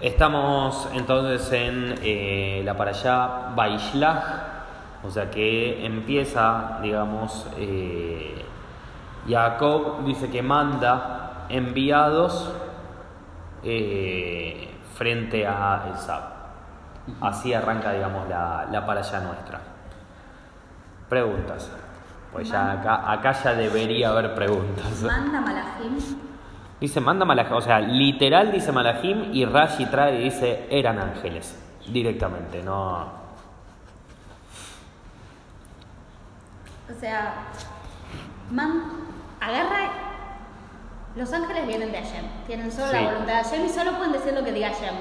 Estamos entonces en eh, la para allá Baishlach, o sea que empieza, digamos, eh, Jacob dice que manda enviados eh, frente a Esab. Así arranca, digamos, la, la para allá nuestra. Preguntas. Pues ya acá, acá ya debería haber preguntas. Manda Malachim. Dice, manda Malachim, o sea, literal dice Malachim y Rashi trae y dice, eran ángeles, directamente, no... O sea, man, agarra. Los ángeles vienen de Hashem. Tienen solo Sí. la voluntad de Hashem y solo pueden decir lo que diga Hashem.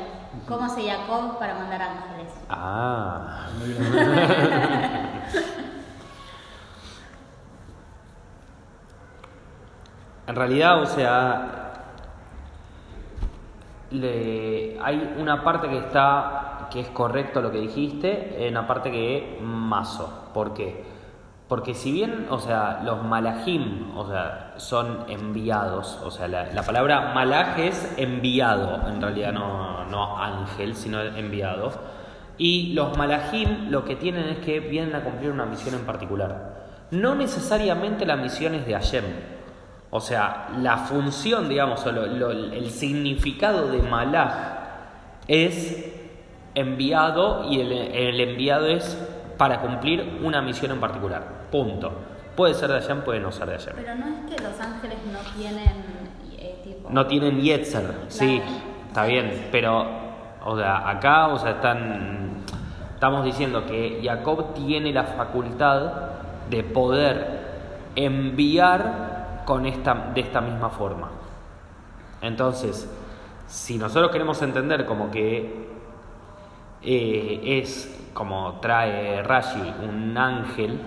¿Cómo hace Jacob para mandar ángeles? Ah, en realidad, o sea, hay una parte que está, que es correcto lo que dijiste, una parte que es mazo. ¿Por qué? Porque si bien, o sea, los malajim, o sea, son enviados, o sea, la, la palabra malaj es enviado, en realidad no, no ángel, sino enviado. Y los malajim lo que tienen es que vienen a cumplir una misión en particular. No necesariamente la misión es de Hashem. O sea, la función, digamos, o lo- lo- el significado de malaj es enviado y el, el enviado es para cumplir una misión en particular. Punto. Puede ser de Hashem, puede no ser de Hashem. Pero no es que los ángeles no tienen eh, tipo. No tienen Yetzer, sí, está bien, pero, o sea, acá, o sea, están, estamos diciendo que Jacob tiene la facultad de poder enviar con esta, de esta misma forma. Entonces, si nosotros queremos entender como que eh, es como trae Rashi un ángel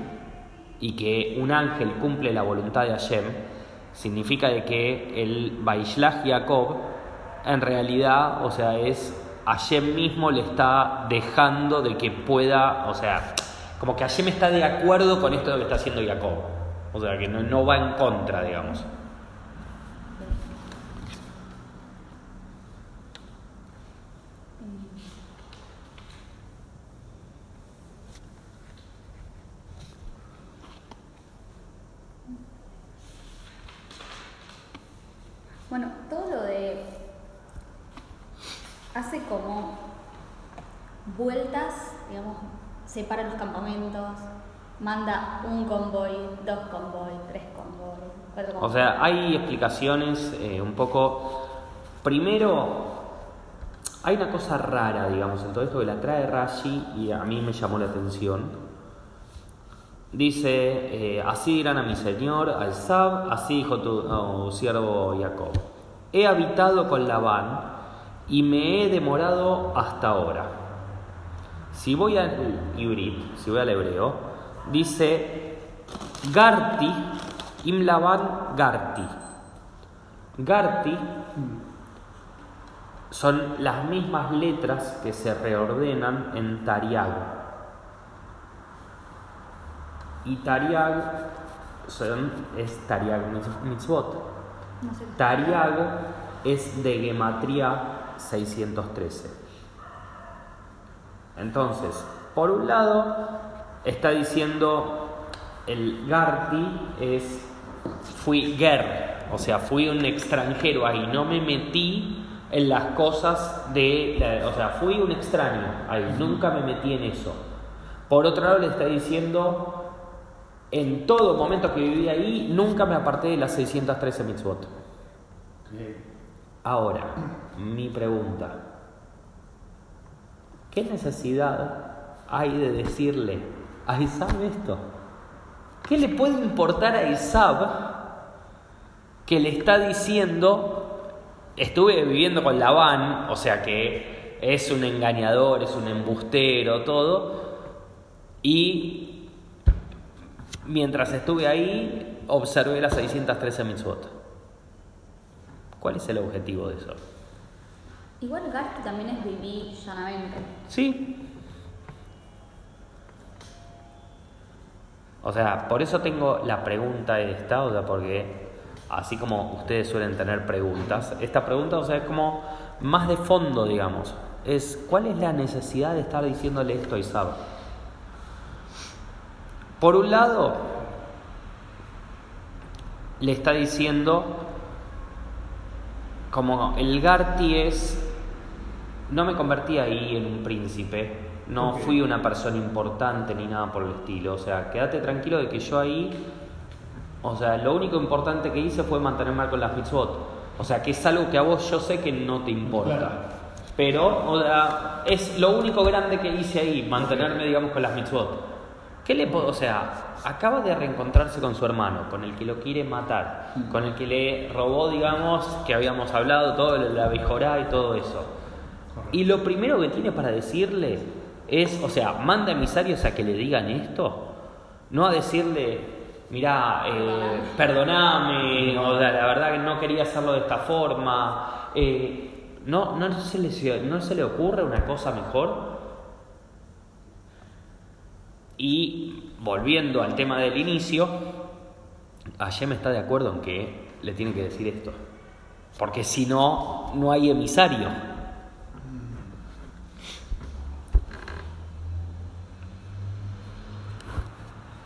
y que un ángel cumple la voluntad de Hashem, significa de que el Baishlach Jacob en realidad, o sea, es Hashem mismo le está dejando de que pueda, o sea, como que Hashem está de acuerdo con esto que está haciendo Jacob. O sea, que no, no va en contra, digamos. Bueno, todo lo de. Hace como vueltas, digamos, separa los campamentos, manda un convoy, dos convoy, tres convoy, cuatro convoy. O sea, hay explicaciones eh, un poco. Primero, hay una cosa rara, digamos, en todo esto que la trae Rashi y a mí me llamó la atención. Dice: eh, Así dirán a mi señor, al Sab, así dijo tu siervo Jacob. He habitado con Labán y me he demorado hasta ahora. Si voy al Ibrit, si voy al hebreo, dice Garti, im Laban Garti. Garti son las mismas letras que se reordenan en Tariag. Y Tariag son, es Tariag Mitzvot. No sé. Tariag es de Gematría 613. Entonces, por un lado, está diciendo el Garti es fui ger, o sea, fui un extranjero ahí, no me metí en las cosas de, la- o sea, fui un extraño ahí, nunca me metí en eso. Por otro lado, le está diciendo, en todo momento que viví ahí, nunca me aparté de las 613 mitzvot. Ahora, mi pregunta. ¿Qué necesidad hay de decirle a Isab esto? ¿Qué le puede importar a Isab que le está diciendo, estuve viviendo con Labán, o sea que es un engañador, es un embustero, todo, y mientras estuve ahí observé las 613 mitzvot? ¿Cuál es el objetivo de eso? Igual Garti también es vivir llanamente. Sí. O sea, por eso tengo la pregunta esta, o sea, porque así como ustedes suelen tener preguntas, esta pregunta, o sea, es como más de fondo, digamos. Es cuál es la necesidad de estar diciéndole esto a Isab. Por un lado, le está diciendo como el Garti es, no me convertí ahí en un príncipe, no Ok. fui una persona importante ni nada por el estilo, o sea, quédate tranquilo de que yo ahí, o sea, lo único importante que hice fue mantenerme con las mitzvot, o sea, que es algo que a vos yo sé que no te importa. Claro. Pero, o sea, es lo único grande que hice ahí, mantenerme, digamos, con las mitzvot. ¿Qué le puedo, o sea, acaba de reencontrarse con su hermano, con el que lo quiere matar, con el que le robó, digamos, que habíamos hablado, todo la bijorá y todo eso. Y lo primero que tiene para decirle es, o sea, manda emisarios a que le digan esto, no a decirle, mirá, eh, perdoname, o la, verdad que no quería hacerlo de esta forma. eh, no, no, se le, ¿No se le ocurre una cosa mejor? Y volviendo al tema del inicio, Ayem está de acuerdo en que le tiene que decir esto. Porque si no, no hay emisario.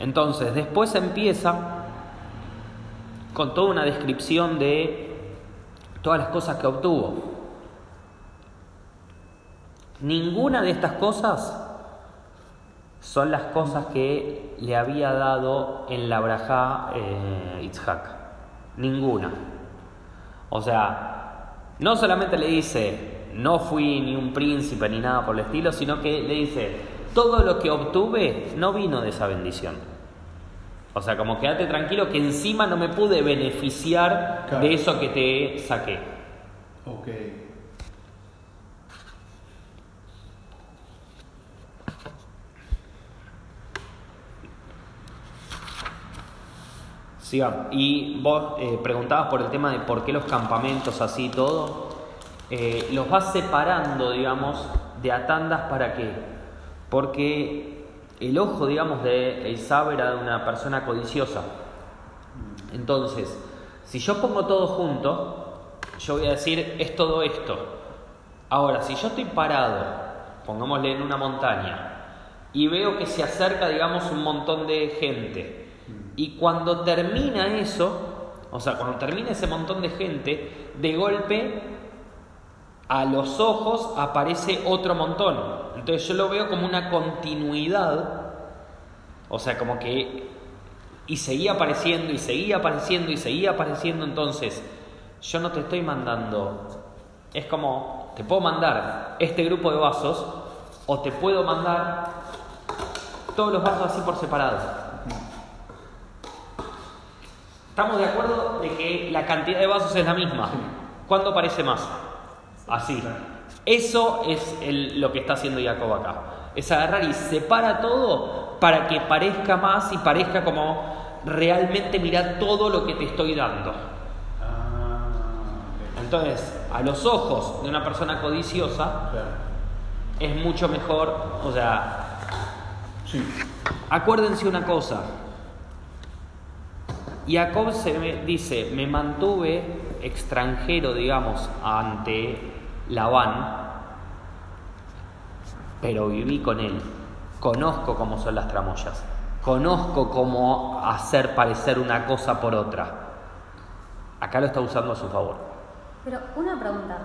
Entonces, después empieza con toda una descripción de todas las cosas que obtuvo. Ninguna de estas cosas son las cosas que le había dado en la Brajá eh, Itzhak. Ninguna. O sea, no solamente le dice, no fui ni un príncipe ni nada por el estilo, sino que le dice, todo lo que obtuve no vino de esa bendición. O sea, como quédate tranquilo que encima no me pude beneficiar Claro. de eso que te saqué. Ok. Siga. Y vos eh, preguntabas por el tema de por qué los campamentos así y todo. Eh, los vas separando, digamos, de a tandas para qué. Porque el ojo, digamos, de Isab era de una persona codiciosa. Entonces, si yo pongo todo junto, yo voy a decir, es todo esto. Ahora, si yo estoy parado, pongámosle en una montaña, y veo que se acerca, digamos, un montón de gente, y cuando termina eso, o sea, cuando termina ese montón de gente, de golpe a los ojos aparece otro montón. Entonces yo lo veo como una continuidad, o sea, como que... Y seguía apareciendo, y seguía apareciendo, y seguía apareciendo. Entonces, yo no te estoy mandando. Es como, te puedo mandar este grupo de vasos, o te puedo mandar todos los vasos así por separado. Estamos de acuerdo de que la cantidad de vasos es la misma. ¿Cuándo parece más? Así. Eso es el- lo que está haciendo Jacob acá. Es agarrar y separa todo para que parezca más y parezca como realmente mirar todo lo que te estoy dando. Ah. Entonces, a los ojos de una persona codiciosa es mucho mejor, o sea, Sí. Acuérdense una cosa. Jacob se me- dice, me mantuve extranjero, digamos, ante Labán, pero viví con él. Conozco cómo son las tramoyas. Conozco cómo hacer parecer una cosa por otra. Acá lo está usando a su favor. Pero una pregunta.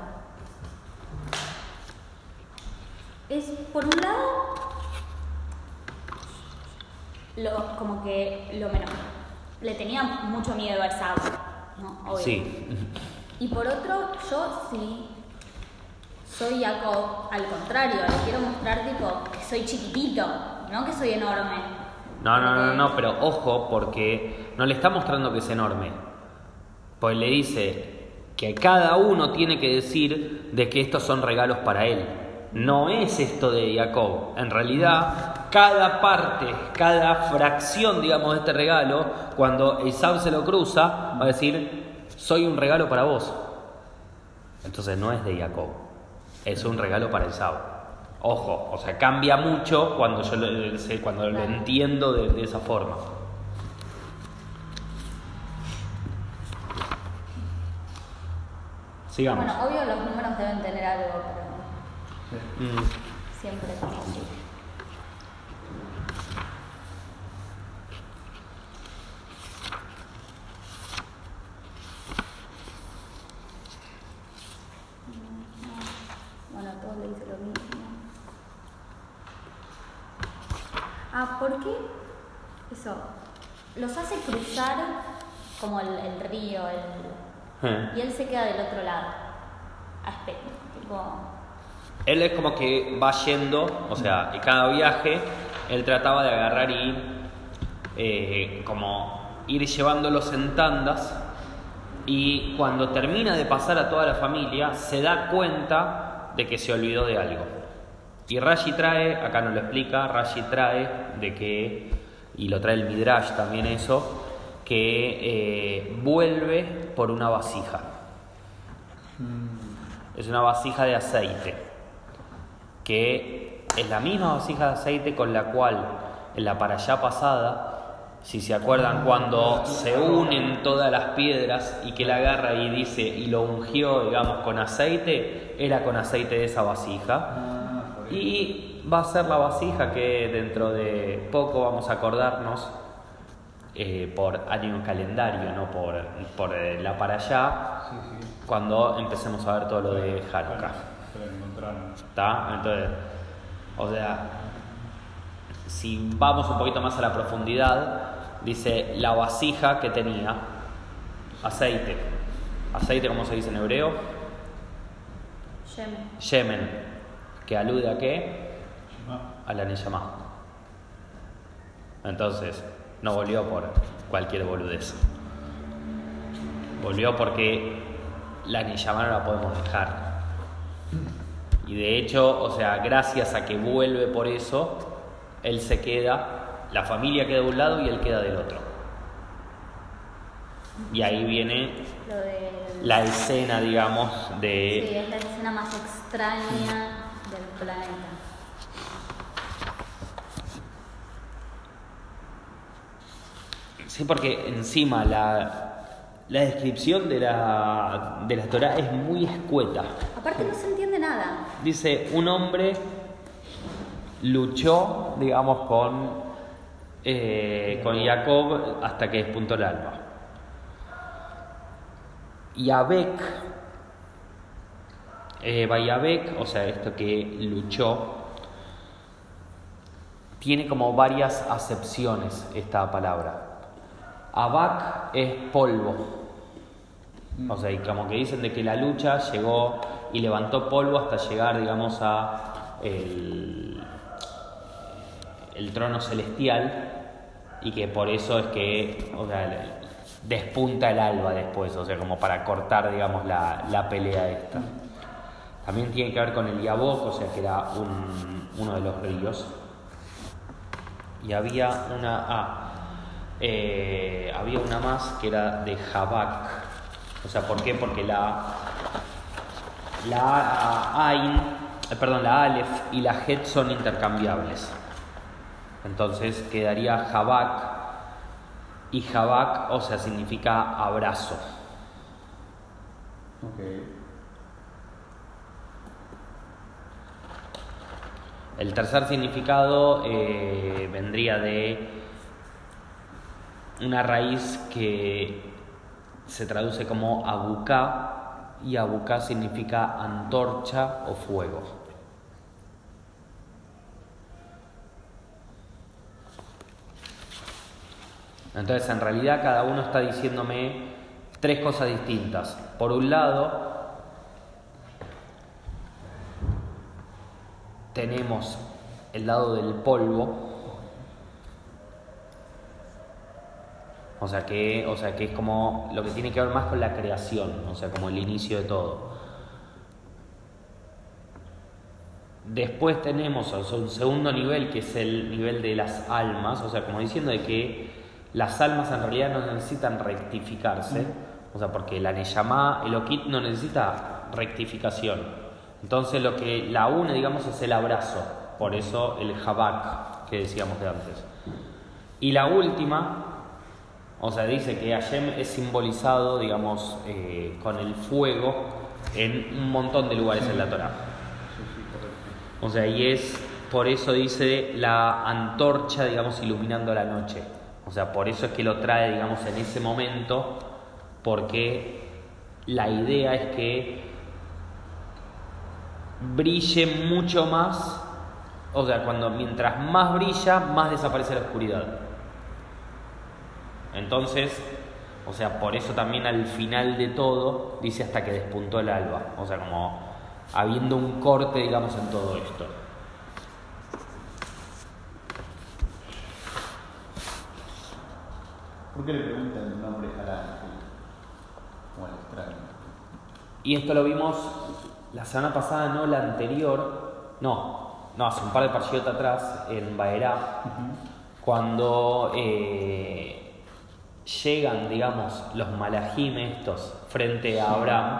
Es, por un lado, lo, como que lo menos. Le tenía mucho miedo a Esau, ¿no? Obvio. Sí. Y por otro, yo sí soy Jacob, al contrario, le quiero mostrar tipo que soy chiquitito, no que soy enorme. No, no, no, no, pero ojo, porque no le está mostrando que es enorme. Pues le dice que cada uno tiene que decir de que estos son regalos para él. No es esto de Jacob. En realidad, cada parte, cada fracción, digamos, de este regalo, cuando Esaú se lo cruza, va a decir, soy un regalo para vos. Entonces no es de Jacob, es un regalo para Esaú. Ojo, o sea, cambia mucho cuando yo lo, sé- cuando lo entiendo de, de esa forma. Sigamos. Bueno, obvio los números deben tener algo, pero. Mm, siempre es. Bueno, a todos le dice lo mismo. Ah, ¿por qué? Eso. Los hace cruzar como el, el río, el, eh. y él se queda del otro lado. A espe- tipo, Él es como que va yendo, o sea, en cada viaje, él trataba de agarrar y eh, como ir llevándolos en tandas y cuando termina de pasar a toda la familia se da cuenta de que se olvidó de algo. Y Rashi trae, acá no lo explica, Rashi trae de que, y lo trae el Midrash también eso, que eh, vuelve por una vasija. Es una vasija de aceite, que es la misma vasija de aceite con la cual en la para allá pasada, si se acuerdan cuando se unen todas las piedras y que él agarra y dice y lo ungió, digamos, con aceite, era con aceite de esa vasija. Y va a ser la vasija que dentro de poco vamos a acordarnos eh, por año calendario, no por, por eh, la para allá, Sí, sí. cuando empecemos a ver todo lo de encontraron. ¿Está? Entonces, o sea, si vamos un poquito más a la profundidad, dice la vasija que tenía aceite. Aceite, como se dice en hebreo, Yem. Yemen, que alude a qué? A la Neyamá. Entonces, no volvió por cualquier boludez. Volvió porque la Neyamá no la podemos dejar. Y de hecho, o sea, gracias a que vuelve por eso, él se queda, la familia queda de un lado y él queda del otro. Y ahí viene Lo de. la escena, digamos, Sí, de... es la escena más extraña planeta. Sí, porque encima la, la descripción de la, de la Torah es muy escueta. Aparte, no se entiende nada. Dice, un hombre luchó, digamos, con, eh, con Jacob hasta que despuntó el alba. Y Abek, eh, Bayabek, o sea, esto que luchó, tiene como varias acepciones esta palabra. Abak es polvo. O sea, y como que dicen de que la lucha llegó y levantó polvo hasta llegar, digamos, a el, el trono celestial y que por eso es que, o sea, despunta el alba después, o sea, como para cortar, digamos, la, la pelea esta. También tiene que ver con el Yabok, o sea, que era un- uno de los ríos. Y había una, ah, eh, había una más que era de Jabak. O sea, ¿por qué? Porque la, la Ain, eh, perdón, la Aleph y la Het son intercambiables. Entonces quedaría Jabak y Jabak, o sea, significa abrazo. ok. El tercer significado eh, vendría de una raíz que se traduce como abuká y abuká significa antorcha o fuego. Entonces, en realidad cada uno está diciéndome tres cosas distintas. Por un lado, tenemos el lado del polvo. O sea que, o sea que es como lo que tiene que ver más con la creación, o sea, como el inicio de todo. Después tenemos o sea, un segundo nivel que es el nivel de las almas, o sea, como diciendo de que las almas en realidad no necesitan rectificarse, o sea, porque la Neyamá, el Okit no necesita rectificación. Entonces lo que la une, digamos, es el abrazo, por eso el Jabak que decíamos de antes. Y la última, o sea, dice que Hashem es simbolizado, digamos, eh, con el fuego en un montón de lugares en la Torah. O sea, y es por eso dice la antorcha, digamos, iluminando la noche. O sea, por eso es que lo trae, digamos, en ese momento, porque la idea es que brille mucho más, o sea, cuando mientras más brilla, más desaparece la oscuridad. Entonces, o sea, por eso también al final de todo dice hasta que despuntó el alba, o sea, como habiendo un corte, digamos, en todo esto. ¿Por qué le preguntan el nombre al ángel? O al extraño. Y esto lo vimos la semana pasada, no la anterior, no, no, hace un par de partidos atrás en Baerá, cuando eh, llegan, digamos, los malajim estos frente a Abraham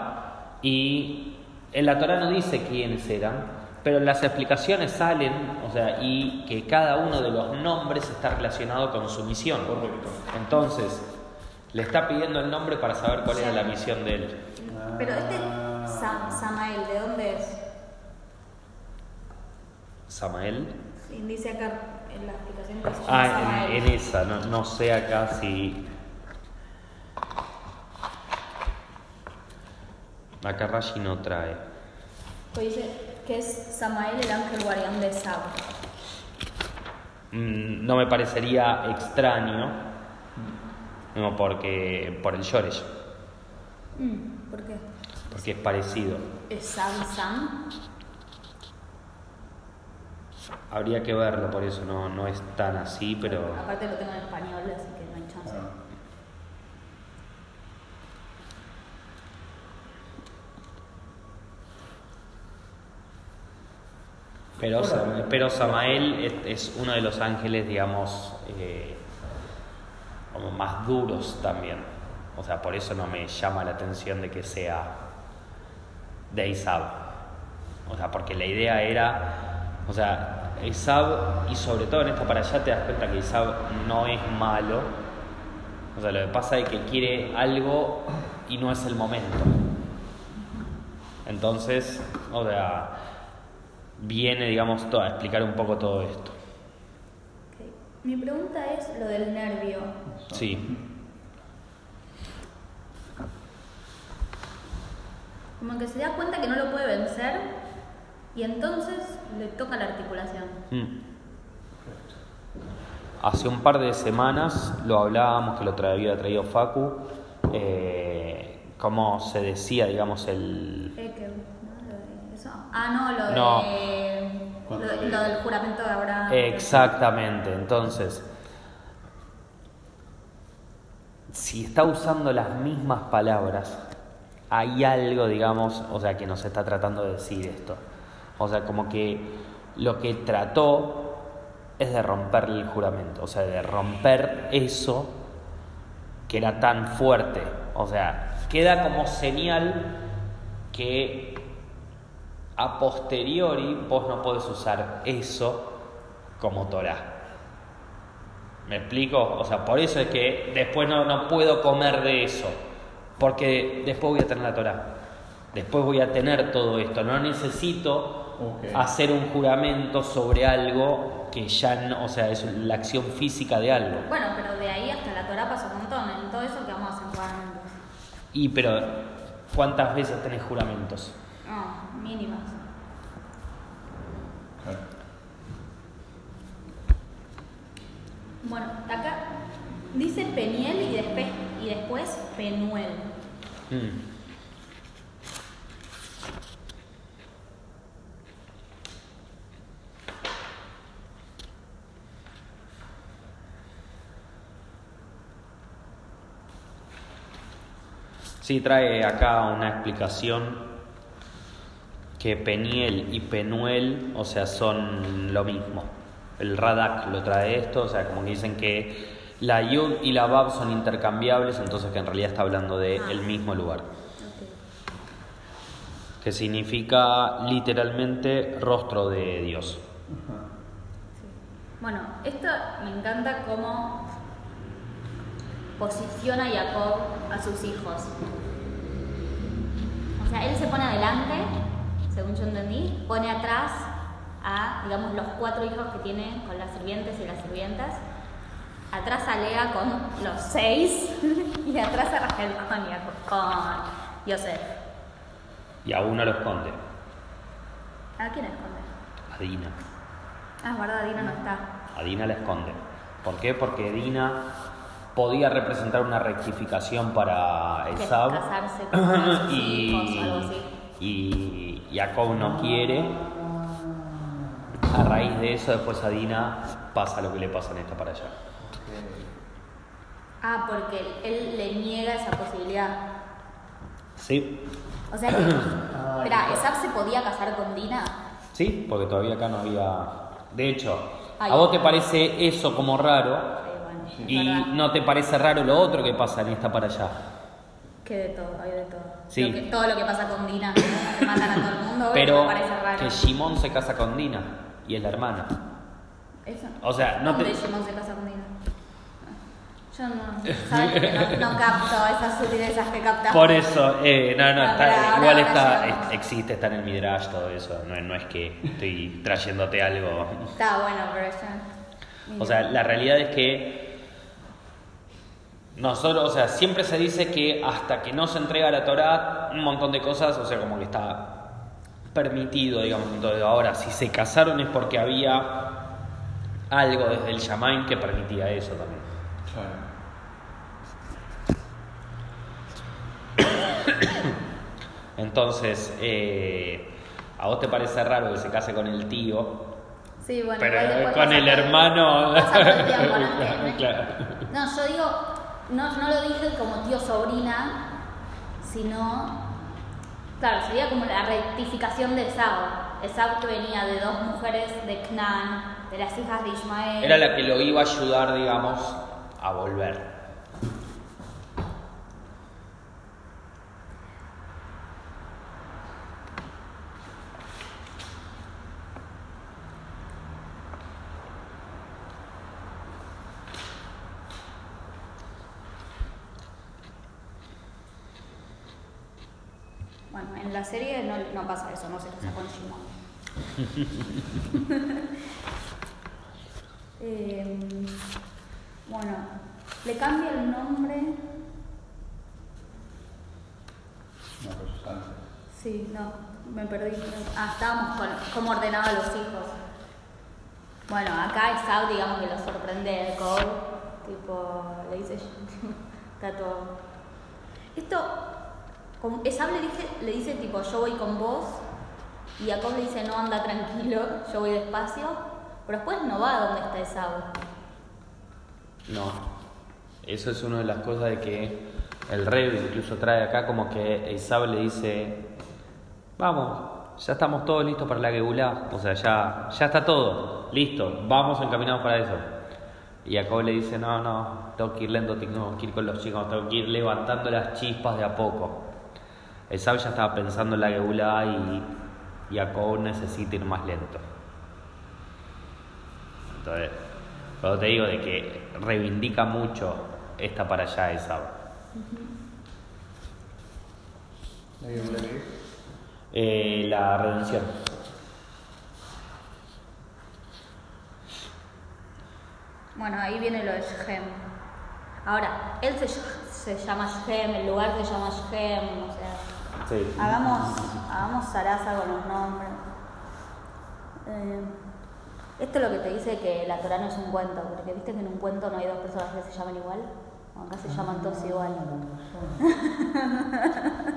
y en la Torah no dice quiénes eran, pero las explicaciones salen, o sea, y que cada uno de los nombres está relacionado con su misión. Correcto. Entonces, le está pidiendo el nombre para saber cuál era la misión de él. Pero este Sa- Samael, ¿de dónde es? Samael. Sí, dice acá en la explicación que se llama Ah, en, en esa, no, no sé acá si. Acá Rashi no trae. Pues dice que es Samael el ángel guardián de Sab. Mm, No me parecería extraño, no, porque por el Shoresh, Mm, ¿Por qué? Porque es parecido. ¿Es Sab Sam? Habría que verlo, por eso no, no es tan así, pero. Aparte lo tengo en español, así que no hay chance. Claro. Pero, pero Samael es, es uno de los ángeles, digamos, eh, como más duros también. O sea, por eso no me llama la atención de que sea de Isab. O sea, porque la idea era, o sea, Isab, y sobre todo en esta para allá te das cuenta que Isab no es malo. O sea, lo que pasa es que quiere algo y no es el momento. Entonces, o sea, viene, digamos, a explicar un poco todo esto. Mi pregunta es lo del nervio. Sí, Como que se da cuenta que no lo puede vencer y entonces le toca la articulación. Mm. Hace un par de semanas lo hablábamos, que lo tra- había traído Facu, eh, cómo se decía, digamos, el... Eso. Ah, no, lo, No. de, lo, lo del juramento de Abraham. Exactamente, entonces, si está usando las mismas palabras, hay algo, digamos, o sea, que nos está tratando de decir esto. O sea, como que lo que trató es de romper el juramento, o sea, de romper eso que era tan fuerte. O sea, queda como señal que a posteriori vos no podés usar eso como Torah. ¿Me explico? O sea, por eso es que después no, no puedo comer de eso, porque después voy a tener la Torah. Después voy a tener todo esto. No necesito hacer un juramento sobre algo que ya no, o sea, es la acción física de algo. Bueno, pero de ahí hasta la Torah pasa un montón. En todo eso que vamos a hacer juramentos. Y pero, ¿cuántas veces tenés juramentos? No, mínimas. Bueno, acá dice Peniel y después, Penuel. Mm. Sí, trae acá una explicación que Peniel y Penuel, o sea, son lo mismo. El Radak lo trae esto, o sea, como que dicen que la Yud y la Bab son intercambiables, entonces que en realidad está hablando de Ah. el mismo lugar. Que significa literalmente rostro de Dios. Sí. Bueno, esto me encanta cómo posiciona Jacob a sus hijos. O sea, él se pone adelante, según yo entendí, pone atrás a, digamos, los cuatro hijos que tiene con las sirvientes y las sirvientas. Atrás a Lea con los seis y atrás a Rachel con, Yosef. Y a uno lo esconde, ¿A quién esconde? a Dina. Ah, es verdad, Dina no está. A Dina la esconde. ¿Por qué? Porque Dina podía representar una rectificación para Esab casarse con y, hijos, algo así. y Jacob no quiere. A raíz de eso, después a Dina pasa lo que le pasa en esta para allá. Ah, porque él, le niega esa posibilidad. Sí, O sea que. Espera, ¿Esab se podía casar con Dina? sí, porque todavía acá no había. De hecho, Ay. a vos te parece eso como raro Sí, bueno, es y verdad. no te parece raro lo otro que pasa en esta para allá. Que de todo, hay de todo. Sí. Lo que- todo lo que pasa con Dina, que matan a todo el mundo, Pero me parece raro. que Shimon se casa con Dina y es la hermana. Eso. O sea, no ¿Dónde te. Shimon se casa con Dina? Yo no, ¿sabes que no, no capto esas sutilezas que captas. Por eso, eh, no, no, está- igual ahora está, es- existe, está en el Midrash todo eso, no, no es que estoy trayéndote algo. Está bueno, pero ya. O sea, la realidad es que nosotros, o sea, siempre se dice que hasta que no se entrega la Torah, un montón de cosas, o sea, como que está permitido, digamos, entonces ahora, si se casaron es porque había algo desde el Shamaim que permitía eso también. Claro. Entonces, eh, ¿a vos te parece raro que se case con el tío? Sí, bueno, Pero con el hermano. ¿no? Yo digo, no, no lo dije como tío sobrina, sino, claro, sería como la rectificación de Esau. Esau que venía de dos mujeres de Canaán, de las hijas de Ismael. Era la que lo iba a ayudar, digamos, a volver. Bueno, en la serie no, pasa eso, no se casa con Shimon. Eh, bueno, le cambia el nombre. No, pero. Sí, no, me perdí. Ah, estábamos con cómo ordenaba a los hijos. Bueno, acá Esau, digamos que lo sorprende el code, tipo, le dice, está todo. Esto, Esau le dice, le dice tipo, yo voy con vos, y Jacob le dice, no, anda tranquilo, yo voy despacio, pero después no va a donde está Esau. No. Eso es una de las cosas de que el rey incluso trae acá como que Isabel le dice, vamos, ya estamos todos listos para la Geulá. O sea, ya, ya está todo, listo, vamos encaminados para eso. Y Jacob le dice, no, no, tengo que ir lento, tengo que ir con los chicos, tengo que ir levantando las chispas de a poco. Esab ya estaba pensando en la Geulá y Jacob necesita ir más lento. Entonces, cuando te digo de que reivindica mucho esta para allá Esab. ¿La? Eh, la redención. Bueno, ahí viene lo de Shem. Ahora, él se, se llama Shem, el lugar se llama Shem, o sea, Sí. hagamos, hagamos zaraza con los nombres. Eh, esto es lo que te dice que la Torah no es un cuento, porque viste que en un cuento no hay dos personas que se llaman igual. Bueno, acá se llaman todos igual.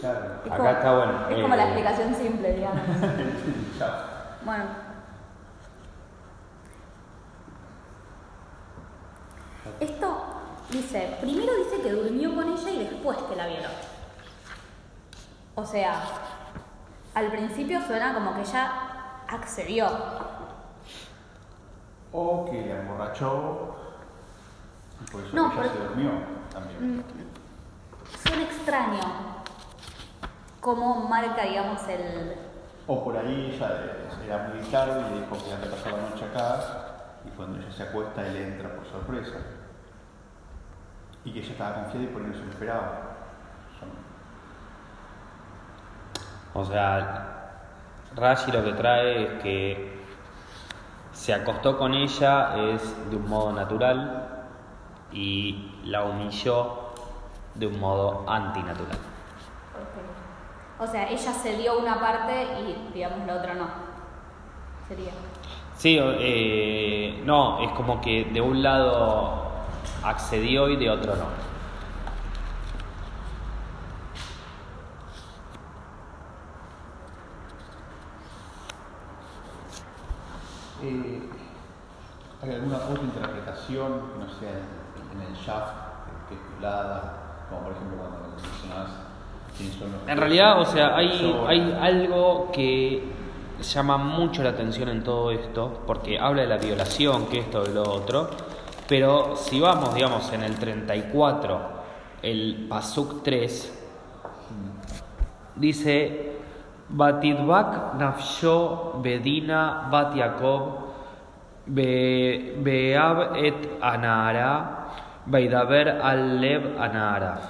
Claro. Es Acá como- está bueno. Es como la Eh, explicación simple, digamos. Bueno. Esto dice, primero dice que durmió con ella y después que la violó. O sea, al principio suena como que ella accedió. O que le emborrachó y por eso No, ella pero- se durmió también. Mm, Suena extraño cómo marca, digamos, el... O por ahí ella era muy tarde y le dijo que antes pasó la noche acá y cuando ella se acuesta él entra por sorpresa. Y que ella estaba confiada y por eso lo esperaba. Son- O sea, Rashi lo que trae es que se acostó con ella es de un modo natural y la humilló de un modo antinatural. O sea, ella cedió una parte y, digamos, la otra no. Sería. Sí, eh, no, es como que de un lado accedió y de otro no. Eh, ¿Hay alguna otra interpretación no sea en, en el shaft, que es violada? Como por ejemplo cuando los En realidad, o sea, hay, hay algo que llama mucho la atención en todo esto, porque habla de la violación, que esto, de lo otro, pero si vamos, digamos, en el 34, el Pasuk 3, dice, Batidbak nafsho bedina bat be- beab et anara beidaber al lev anara.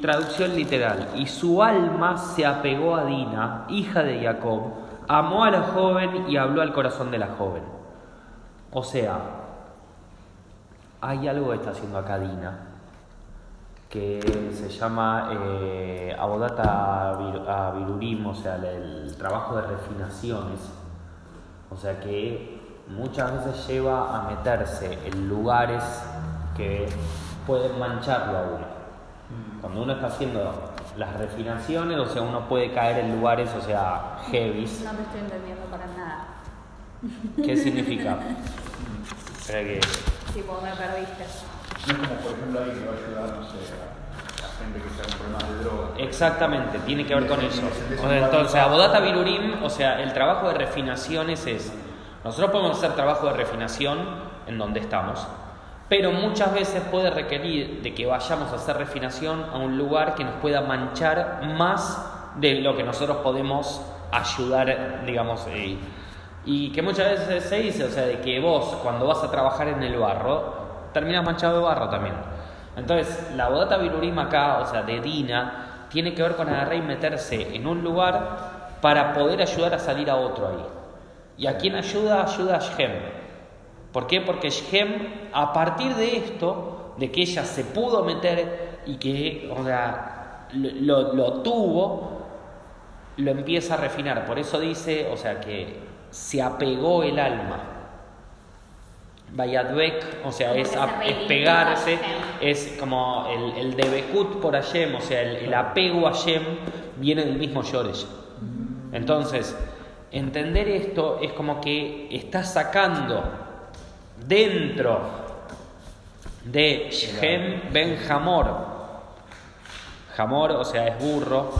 Traducción literal. Y su alma se apegó a Dina, hija de Jacob, amó a la joven y habló al corazón de la joven. O sea, hay algo que está haciendo acá Dina, que se llama eh, Abodata Vir- a Virurim, o sea, el, el trabajo de refinaciones. O sea que muchas veces lleva a meterse en lugares que pueden mancharlo a uno. Cuando uno está haciendo las refinaciones, o sea, uno puede caer en lugares, o sea, heavies. No te estoy entendiendo para nada. ¿Qué significa? Espera que... Tipo, me perdiste. No es como por ejemplo alguien que va a ayudar, no sé, a, a gente que está en problemas de droga. Exactamente, tiene que ver con eso. Entonces, Abodata Virurim, o sea, el trabajo de refinaciones es. Nosotros podemos hacer trabajo de refinación en donde estamos, pero muchas veces puede requerir de que vayamos a hacer refinación a un lugar que nos pueda manchar más de lo que nosotros podemos ayudar, digamos, eh, y que muchas veces se dice, o sea, de que vos cuando vas a trabajar en el barro, terminas manchado de barro también. Entonces, la bodata virurim acá, o sea, de Dina, tiene que ver con agarrar y meterse en un lugar para poder ayudar a salir a otro ahí. ¿Y a quién ayuda? Ayuda a Shem. ¿Por qué? Porque Shem, a partir de esto, de que ella se pudo meter y que, o sea, lo, lo- lo tuvo, lo empieza a refinar. Por eso dice, o sea, que se apegó el alma. Bayadbek, o sea, es, a- pegarse, es como el, el debekut por Hashem, o sea, el, el apego a Hashem viene del mismo Yoresh. Entonces, entender esto es como que está sacando dentro de Shem Ben Hamor. Hamor, o sea, es burro,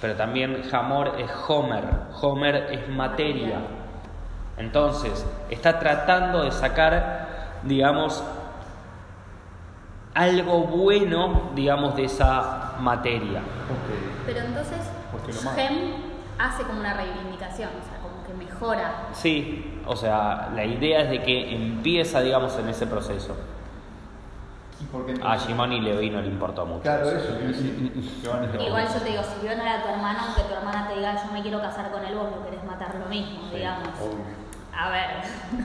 pero también Hamor es Homer. Homer es materia. Entonces, está tratando de sacar, digamos, algo bueno, digamos, de esa materia. Ok. Pero entonces, Shem hace como una reivindicación, o sea, como que mejora. Sí, o sea, la idea es de que empieza, digamos, en ese proceso. ¿Y por qué A y Levi no le importó mucho. Claro, eso, Igual yo te digo, si violan a tu hermana, aunque tu hermana te diga yo me quiero casar con él, vos lo querés matar lo mismo, Sí, digamos. obvio. A ver,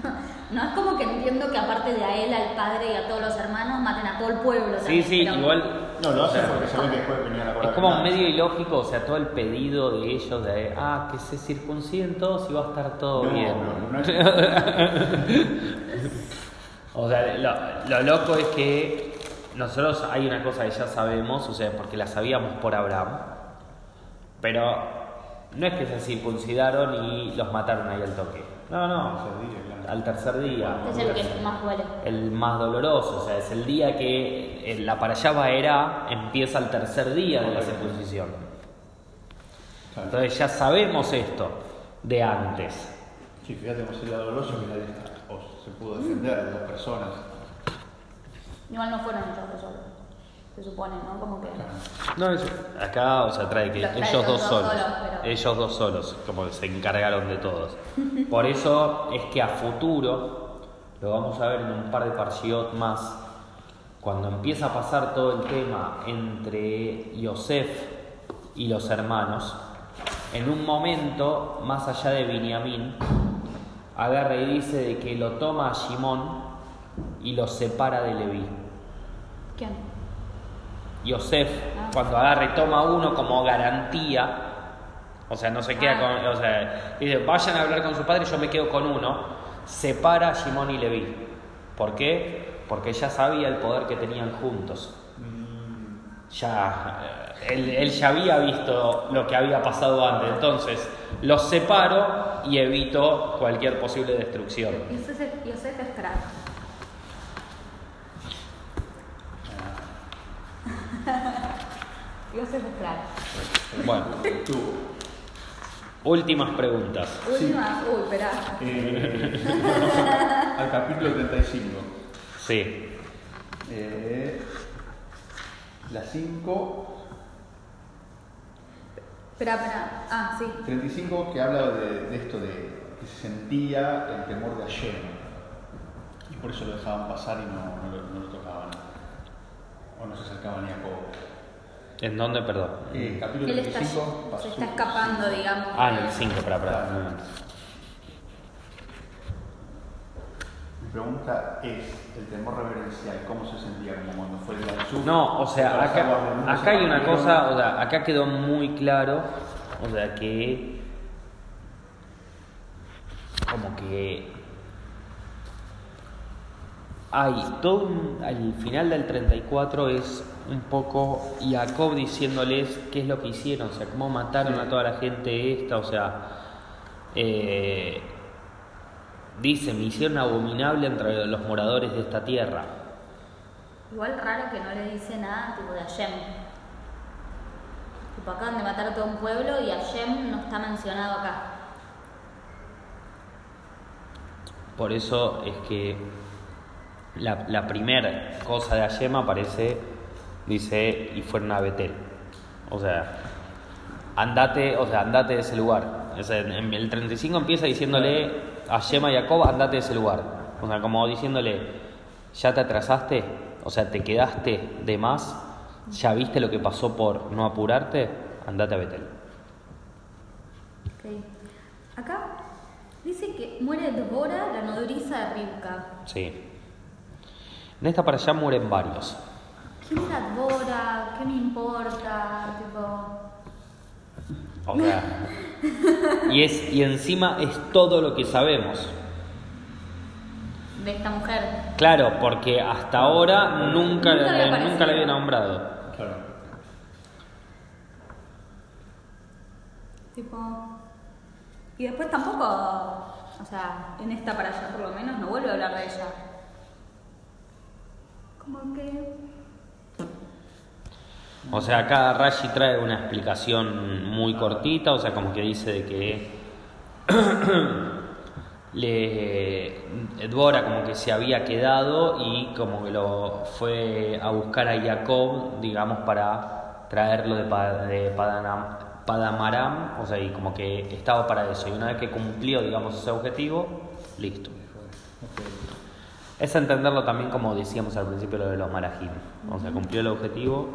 no, es como que entiendo que aparte de a él, al padre y a todos los hermanos, maten a todo el pueblo. Sí, también, sí, pero- igual. No, lo hacen porque saben que después venían a Es cobrar como medio ilógico, o sea, todo el pedido de ellos de, ah, que se circunciden todos y va a estar todo No, bien. no, no es- O sea, lo, lo loco es que nosotros hay una cosa que ya sabemos, o sea, porque la sabíamos por Abraham, pero no es que se circuncidaron y los mataron ahí al toque. No, no, Tercer día, claro. al tercer día. Es el que más duele. el más doloroso, o sea, es el día que eh, la parayaba era empieza el tercer día de la circuncisión. Entonces ya sabemos esto de antes. Sí, fíjate cómo sería doloroso que nadie o se pudo defender de dos personas. Igual no fueron ellos dos solos, se supone, ¿no? Como que... No, eso- acá, o sea, trae que Los ellos dos los dos solos, solos, pero- ellos dos solos, como que se encargaron de todos. Por eso es que a futuro, lo vamos a ver en un par de parshiot más, cuando empieza a pasar todo el tema entre Yosef y los hermanos, en un momento, más allá de Binyamin, agarra y dice de que lo toma a Shimón y lo separa de Leví. ¿Quién? Yosef, Ah. cuando agarra y toma uno como garantía, o sea, no se queda Ah. con. O sea, dice, vayan a hablar con su padre, yo me quedo con uno, separa a Shimón y Leví. ¿Por qué? Porque ya sabía el poder que tenían juntos. Ya, eh, él, él ya había visto lo que había pasado antes, entonces los separo y evito cualquier posible destrucción. Yosef es crack. Yosef es crack. Bueno, Tú. últimas preguntas. Última, uy, esperá. Eh, al capítulo 35. Sí. Eh, la 5, Espera, espera. Ah, sí. 35 que habla de, de esto de que se sentía el temor de Hashem. Y por eso lo dejaban pasar y no, no lo, no lo tocaban. O no se acercaban ni a Jacob. ¿En dónde, perdón? Eh, capítulo Él está, 35. se está escapando, digamos. Ah, en el 5, espera, espera. un momento. Mi pregunta es, el temor reverencial, ¿cómo se sentía como cuando fue el sur? No, o sea, acá, acá hay una cosa, o sea, acá quedó muy claro, o sea, que como que hay todo un- al final del 34 es un poco Jacob diciéndoles qué es lo que hicieron, o sea, cómo mataron a toda la gente esta, o sea, eh, dice, me hicieron abominable entre los moradores de esta tierra. Igual raro que no le dice nada tipo de Hashem. Tipo, acaban de matar a todo un pueblo y Hashem no está mencionado acá. Por eso es que la, la primera cosa de Hashem aparece, dice, y fueron a Betel. O sea, andate, o sea, andate de ese lugar. O sea, en el 35 empieza diciéndole a Hashem y Jacob, andate de ese lugar. O sea, como diciéndole, ya te atrasaste, o sea, te quedaste de más, ya viste lo que pasó por no apurarte, andate a Betel. Ok. Acá dice que muere Débora, la nodriza de Rivka. Sí. En esta para allá mueren varios. ¿Quién era Débora? ¿Qué me importa? Tipo. O sea, y, es, y encima es todo lo que sabemos. de esta mujer. Claro, porque hasta ahora nunca, Nunca había nunca, aparecido. la había nombrado. Claro. Tipo. Y después tampoco. O sea, en esta para allá por lo menos no vuelve a hablar de ella. Como que. O sea, acá Rashi trae una explicación muy cortita, o sea, como que dice de que le como que se había quedado y como que lo fue a buscar a Jacob, digamos, para traerlo de, de Padanam- Padamaram, o sea, y como que estaba para eso. Y una vez que cumplió, digamos, ese objetivo, listo. Es entenderlo también como decíamos al principio lo de los marajim. O sea, cumplió el objetivo.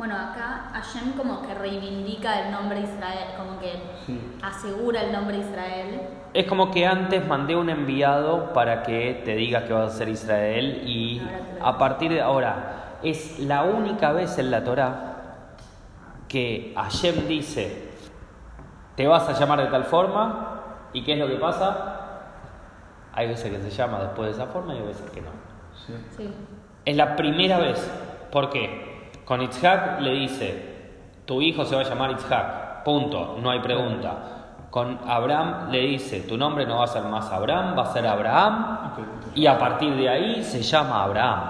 Bueno, acá Hashem como que reivindica el nombre Israel, como que Sí. asegura el nombre Israel. Es como que antes mandé un enviado para que te diga que vas a ser Israel y a partir de ahora es la única vez en la Torá que Hashem dice te vas a llamar de tal forma y qué es lo que pasa. Hay veces que se llama después de esa forma y hay veces que no. Sí. Sí. Es la primera vez. ¿Por qué? Con Itzhak le dice, tu hijo se va a llamar Itzhak. Punto. No hay pregunta. Con Abraham le dice, tu nombre no va a ser más Abraham, va a ser Abraham. Y a partir de ahí se llama Abraham.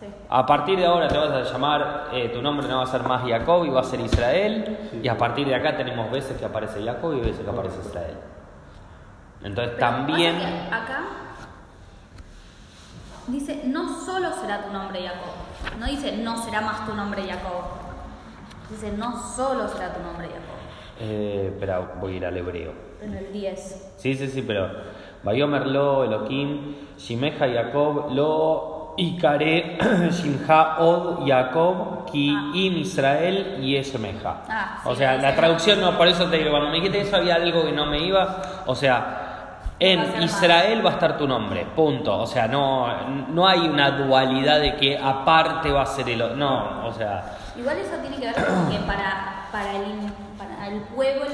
Sí. A partir de ahora te vas a llamar, eh, tu nombre no va a ser más Jacob y va a ser Israel. Sí. Y a partir de acá tenemos veces que aparece Jacob y veces que aparece Israel. Entonces Pero también... acá dice, no solo será tu nombre Jacob. No dice, no será más tu nombre Jacob. Dice, no solo será tu nombre Jacob. Eh, espera, voy a ir al hebreo. En el 10. Sí, sí, sí, pero Bayomer lo, Elohim, Shimeja Jacob, lo Ikare Shimha Od Jacob Ki Im Israel y Eshemeja. Ah, sí, o sea, sí, la sí. traducción no, por eso te digo, cuando me dijiste eso había algo que no me iba. O sea, en Israel va a estar tu nombre, punto. O sea, no, no hay una dualidad de que aparte va a ser el otro. No, o sea, Igual eso tiene que ver con que para, para, el, para el pueblo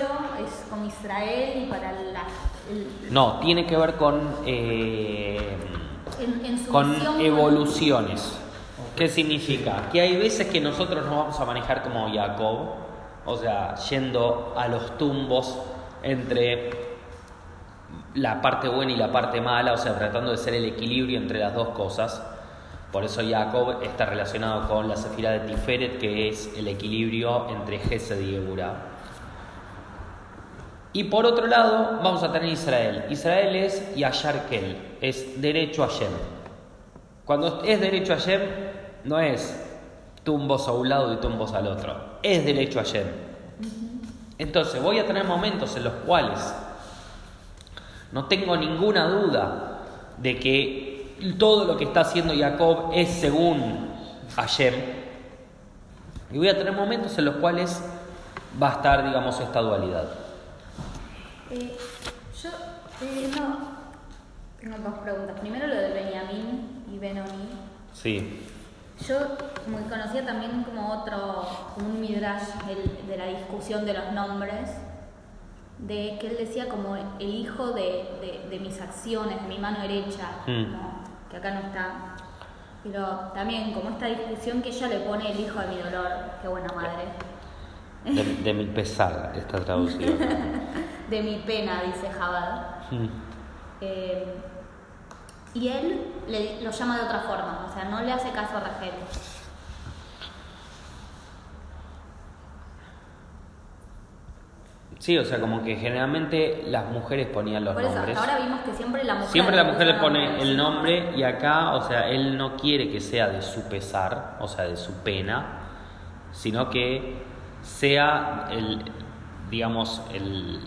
es con Israel y para la, el- no, tiene que ver con. eh, en, en su con visión evoluciones. ¿Qué significa? Que hay veces que nosotros nos vamos a manejar como Jacob, o sea, yendo a los tumbos entre la parte buena y la parte mala, o sea, tratando de ser el equilibrio entre las dos cosas. Por eso Jacob está relacionado con la sefira de Tiferet, que es el equilibrio entre Gesed y Geburah. Y por otro lado, vamos a tener Israel. Israel es Yashar Kel, es derecho a Shem. Cuando es derecho a Shem, no es tumbos a un lado y tumbos al otro, es derecho a Shem. Entonces, voy a tener momentos en los cuales no tengo ninguna duda de que todo lo que está haciendo Jacob es según Hashem. Y voy a tener momentos en los cuales va a estar, digamos, esta dualidad. Eh, yo eh, no, tengo dos preguntas. Primero lo de Benjamín y Benoni. Sí. Yo muy conocía también como otro, como un midrash del- de la discusión de los nombres, de que él decía como el hijo de, de- de mis acciones, de mi mano derecha, Mm. como que acá no está. Pero también como esta discusión que ella le pone el hijo de mi dolor, qué buena madre. De, de mi pesar está traducido. De mi pena, dice Jabal. Mm. Eh, y él le- lo llama de otra forma, o sea, no le hace caso a Rachel. Sí, o sea, como que generalmente las mujeres ponían los Por eso, nombres. hasta ahora vimos que siempre la mujer. Siempre la mujer le pone el nombre y acá, o sea, él no quiere que sea de su pesar, o sea, de su pena, sino que sea el, digamos, el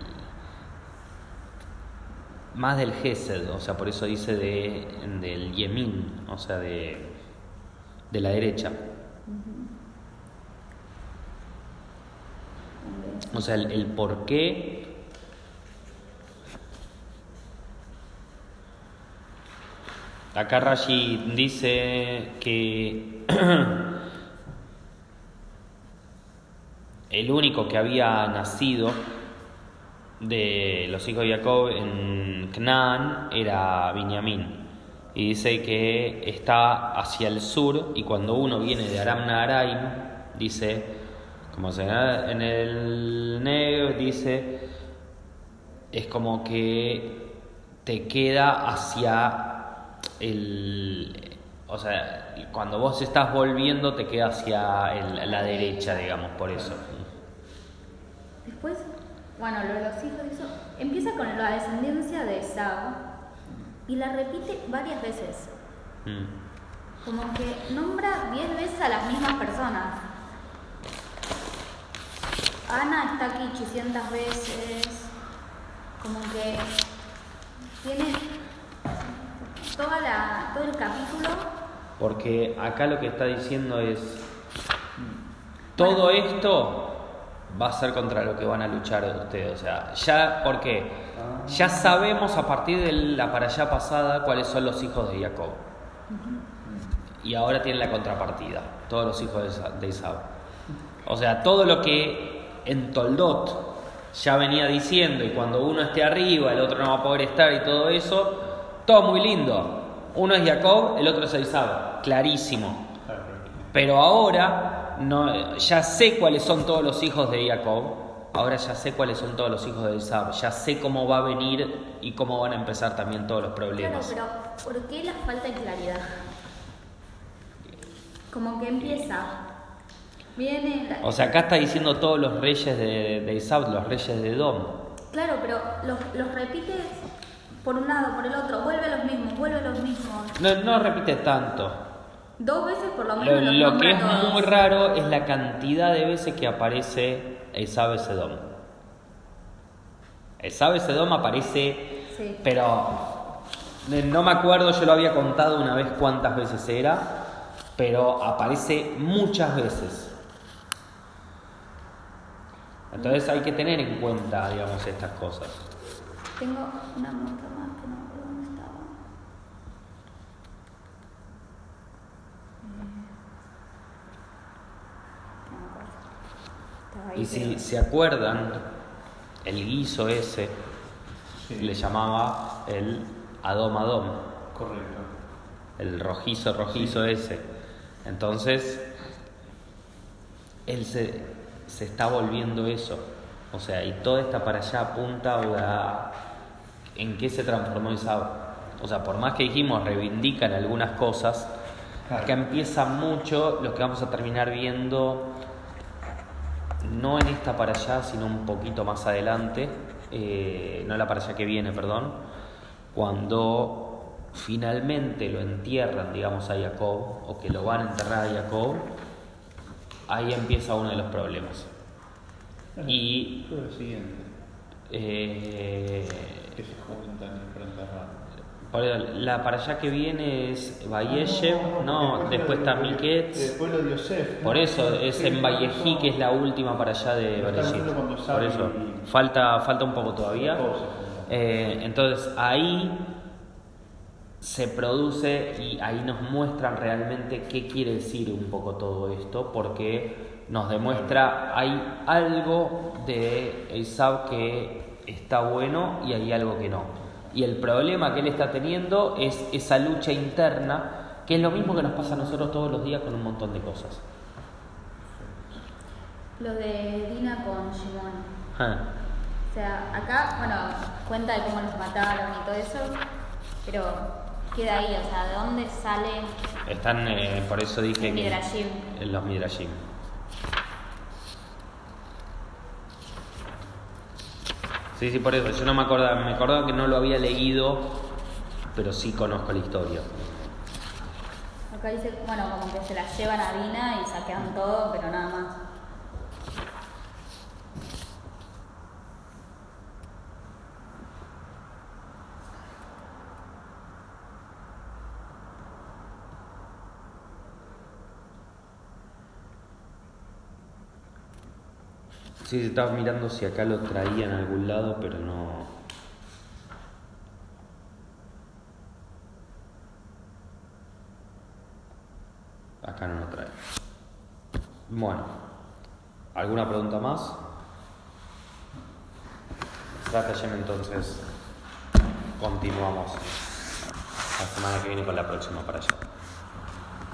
más del Gesed, o sea, por eso dice de, del Yemin, o sea, de, de la derecha. O sea, el, por qué Acá Rashi dice que el único que había nacido de los hijos de Jacob en Canaán era Benjamín. Y dice que está hacia el sur y cuando uno viene de Aram Naharaim, dice, como se ve en el Negev, dice, es como que te queda hacia el o sea cuando vos estás volviendo te queda hacia el- la derecha digamos por eso Después, bueno, lo de los hijos eso, empieza con la descendencia de Esau y la repite varias veces. Mm. Como que nombra 10 veces a las mismas personas. Ana está aquí 800 veces. Como que tiene toda la, todo el capítulo. porque acá lo que está diciendo es todo esto va a ser contra lo que van a luchar ustedes o sea ya porque ya sabemos a partir de la para allá pasada cuáles son los hijos de Jacob y ahora tienen la contrapartida, todos los hijos de Esaú. O sea, todo lo que en Toldot ya venía diciendo y cuando uno esté arriba, el otro no va a poder estar y todo eso, todo muy lindo. Uno es Jacob, el otro es Esaú, clarísimo. Pero ahora no, ya sé cuáles son todos los hijos de Jacob, ahora ya sé cuáles son todos los hijos de Esaú, ya sé cómo va a venir y cómo van a empezar también todos los Claro, problemas. pero ¿por qué la falta de claridad? Como que empieza. Viene. la- O sea, acá está diciendo todos los reyes de, de Esaú, los reyes de Edom. Claro, pero los, los repite por un lado, por el otro. Vuelve a los mismos, vuelve a los mismos. No, no repite tanto. Dos veces por lo Lo, menos. los lo que es todos. muy raro es la cantidad de veces que aparece Esaú Edom. Esaú Edom aparece, Sí. pero Eh, No me acuerdo, yo lo había contado una vez cuántas veces era, pero aparece muchas veces. Entonces hay que tener en cuenta, digamos, estas cosas. Tengo una nota más que no me acuerdo dónde estaba. Eh, No me acuerdo. Estaba ahí, Y si pero- se acuerdan, el guiso ese Sí. le llamaba el Adom Adom, Correcto. el rojizo rojizo ese. Entonces, él se, se está volviendo eso. O sea, y toda esta para allá apunta a en qué se transformó Isao. O sea, por más que dijimos reivindican algunas cosas, Claro. acá empieza mucho lo que vamos a terminar viendo, no en esta para allá, sino un poquito más adelante, eh, no la para allá que viene, perdón, cuando finalmente lo entierran, digamos, a Jacob, o que lo van a enterrar a Jacob, ahí empieza uno de los problemas. Y lo siguiente. eh, se juntan la para allá que viene es Ah, no, después. Después lo. Por eso es en Vallejí, que es la última para allá de Bereshit. Por eso, falta, falta un poco todavía. Eh, entonces ahí se produce y ahí nos muestran realmente qué quiere decir un poco todo esto, porque nos demuestra hay algo de Esaú que está bueno y hay algo que no. Y el problema que él está teniendo es esa lucha interna, que es lo mismo que nos pasa a nosotros todos los días con un montón de cosas. Lo de Dina con Shimon. Ah, O sea, acá, bueno, cuenta de cómo los mataron y todo eso, pero queda ahí, o sea, ¿de dónde sale Están, eh, por eso dije el que Midrashim? en los Midrashim. Sí, sí, por eso. Yo no me acordaba, me acordaba que no lo había leído, pero sí conozco la historia. Acá dice, bueno, como que se la llevan a Dina y saquean todo, pero nada más. Sí, estaba mirando si acá lo traía en algún lado, pero no. Acá no lo trae. Bueno, ¿alguna pregunta más? Trata entonces. Continuamos la semana que viene con la próxima para allá.